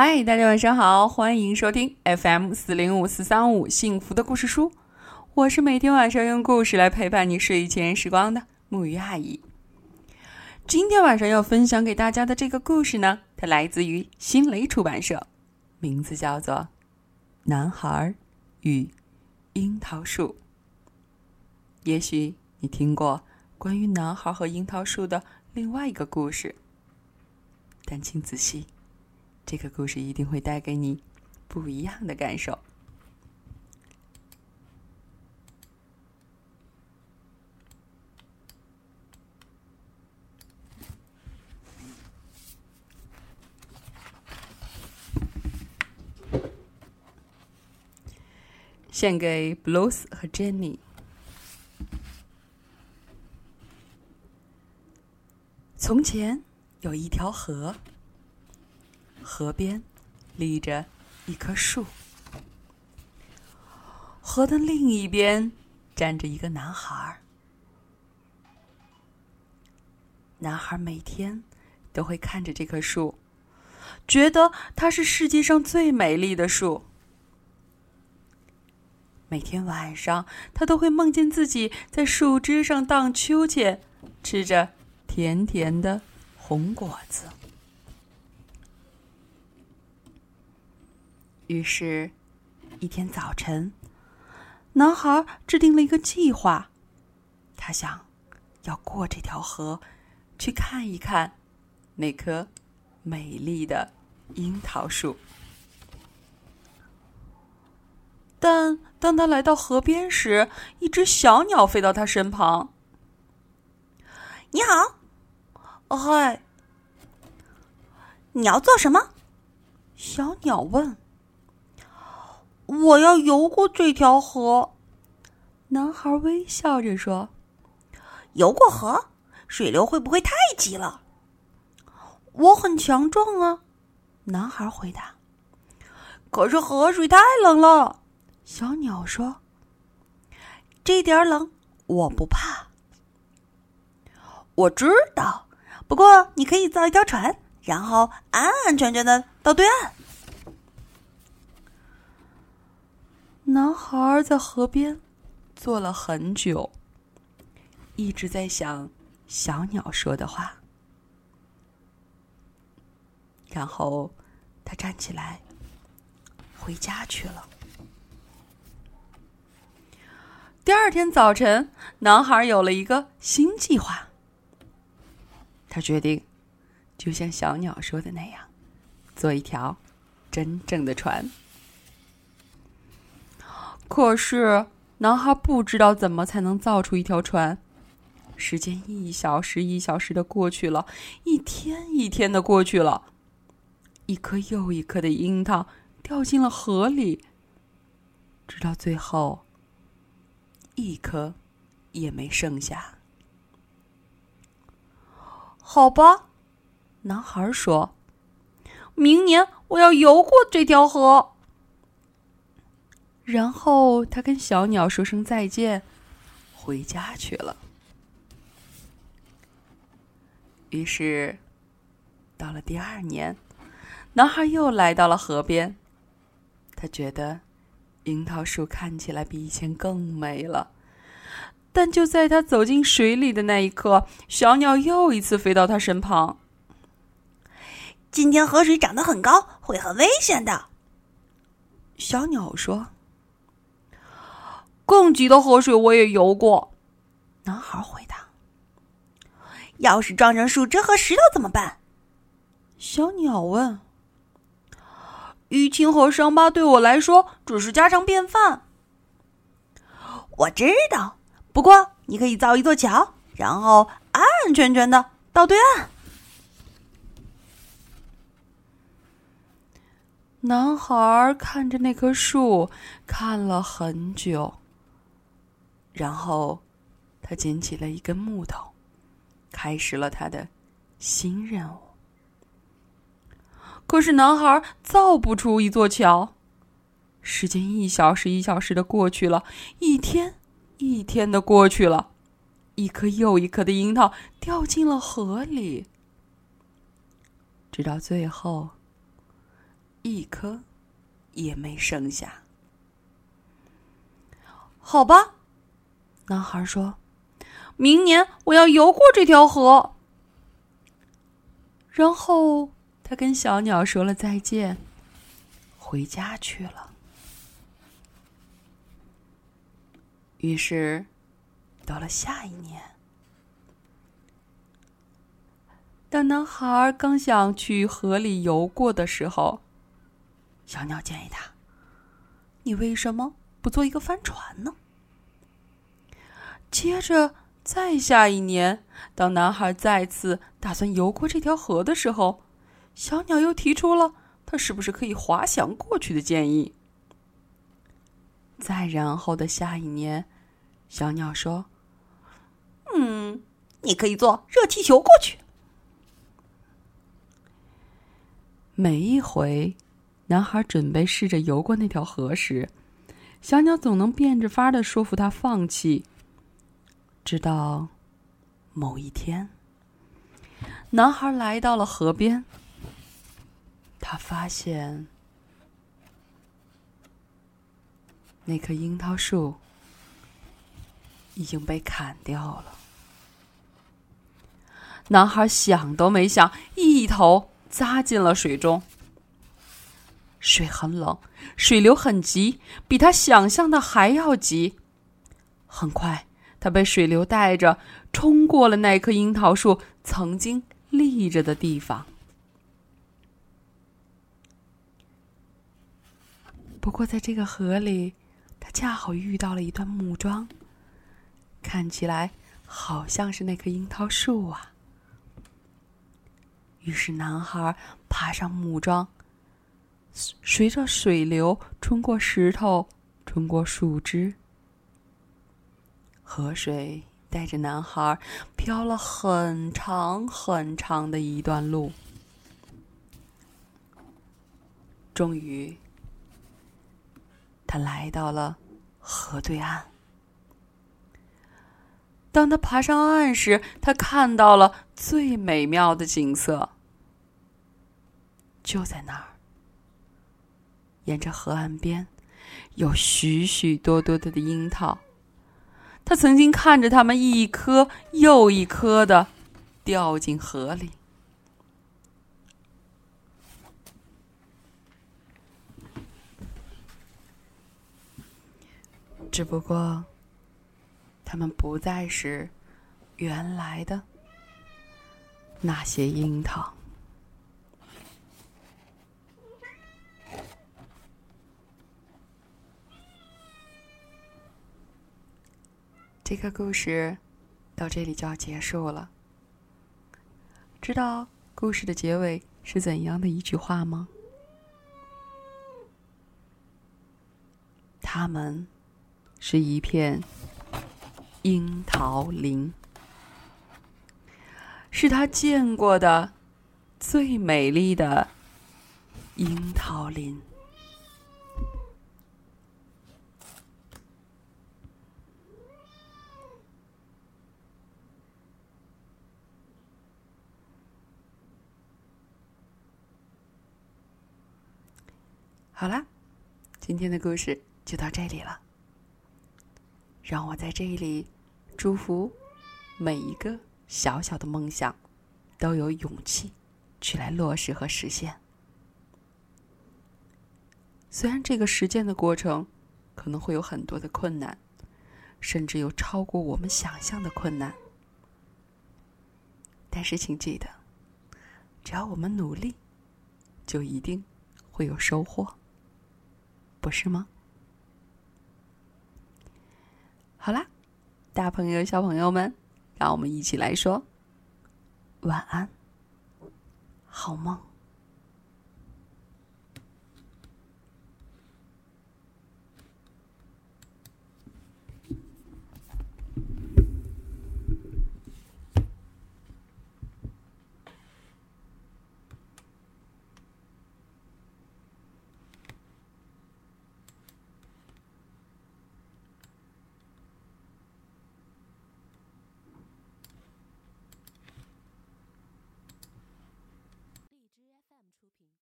嗨，大家晚上好，欢迎收听 FM 四零五四三五幸福的故事书。我是每天晚上用故事来陪伴你睡前时光的木鱼阿姨。今天晚上要分享给大家的这个故事呢，它来自于新蕾出版社，名字叫做《男孩与樱桃树》。也许你听过关于男孩和樱桃树的另外一个故事，但请仔细。这个故事一定会带给你不一样的感受。献给 Blues 和 Jenny。从前有一条河。河边立着一棵树，河的另一边站着一个男孩。男孩每天都会看着这棵树，觉得它是世界上最美丽的树。每天晚上，他都会梦见自己在树枝上荡秋千，吃着甜甜的红果子。于是，一天早晨，男孩制定了一个计划。他想要过这条河，去看一看那棵美丽的樱桃树。但当他来到河边时，一只小鸟飞到他身旁。“你好，嗨，你要做什么？”小鸟问。我要游过这条河，男孩微笑着说：“游过河，水流会不会太急了？”我很强壮啊，男孩回答。可是河水太冷了，小鸟说：“这点冷我不怕。”我知道，不过你可以造一条船，然后安安全全的到对岸。男孩在河边坐了很久，一直在想小鸟说的话。然后他站起来回家去了。第二天早晨，男孩有了一个新计划。他决定，就像小鸟说的那样，做一条真正的船。可是，男孩不知道怎么才能造出一条船。时间一小时一小时的过去了，一天一天的过去了，一颗又一颗的樱桃掉进了河里，直到最后，一颗也没剩下。好吧，男孩说：“明年我要游过这条河。”然后他跟小鸟说声再见，回家去了。于是，到了第二年，男孩又来到了河边。他觉得樱桃树看起来比以前更美了。但就在他走进水里的那一刻，小鸟又一次飞到他身旁。今天河水涨得很高，会很危险的。小鸟说。更急的河水我也游过，男孩回答。要是撞上树枝和石头怎么办？小鸟问。淤青和伤疤对我来说只是家常便饭。我知道，不过你可以造一座桥，然后安安全全的到对岸。男孩看着那棵树，看了很久。然后，他捡起了一根木头，开始了他的新任务。可是，男孩造不出一座桥。时间一小时一小时的过去了，一天一天的过去了，一颗又一颗的樱桃掉进了河里，直到最后，一颗也没剩下。好吧，男孩说：“明年我要游过这条河。”然后他跟小鸟说了再见，回家去了。于是，到了下一年，当男孩刚想去河里游过的时候，小鸟建议他：“你为什么？”不做一个帆船呢？接着，再下一年，当男孩再次打算游过这条河的时候，小鸟又提出了他是不是可以滑翔过去的建议。再然后的下一年，小鸟说：“嗯，你可以坐热气球过去。”每一回，男孩准备试着游过那条河时，小鸟总能变着法的说服他放弃。直到某一天，男孩来到了河边，他发现那棵樱桃树已经被砍掉了。男孩想都没想，一头扎进了水中。水很冷，水流很急，比他想象的还要急。很快，他被水流带着冲过了那棵樱桃树曾经立着的地方。不过，在这个河里，他恰好遇到了一段木桩，看起来好像是那棵樱桃树啊。于是，男孩爬上木桩。随着水流冲过石头，冲过树枝，河水带着男孩飘了很长很长的一段路。终于，他来到了河对岸。当他爬上岸时，他看到了最美妙的景色，就在那儿。沿着河岸边，有许许多多的樱桃。他曾经看着它们一颗又一颗的掉进河里，只不过，他们不再是原来的那些樱桃。这个故事到这里就要结束了。知道故事的结尾是怎样的一句话吗？他们是一片樱桃林，是他见过的最美丽的樱桃林。好啦，今天的故事就到这里了。让我在这里祝福每一个小小的梦想都有勇气去来落实和实现。虽然这个实践的过程可能会有很多的困难，甚至有超过我们想象的困难，但是请记得，只要我们努力，就一定会有收获。不是吗？好啦，大朋友、小朋友们，让我们一起来说晚安，好梦。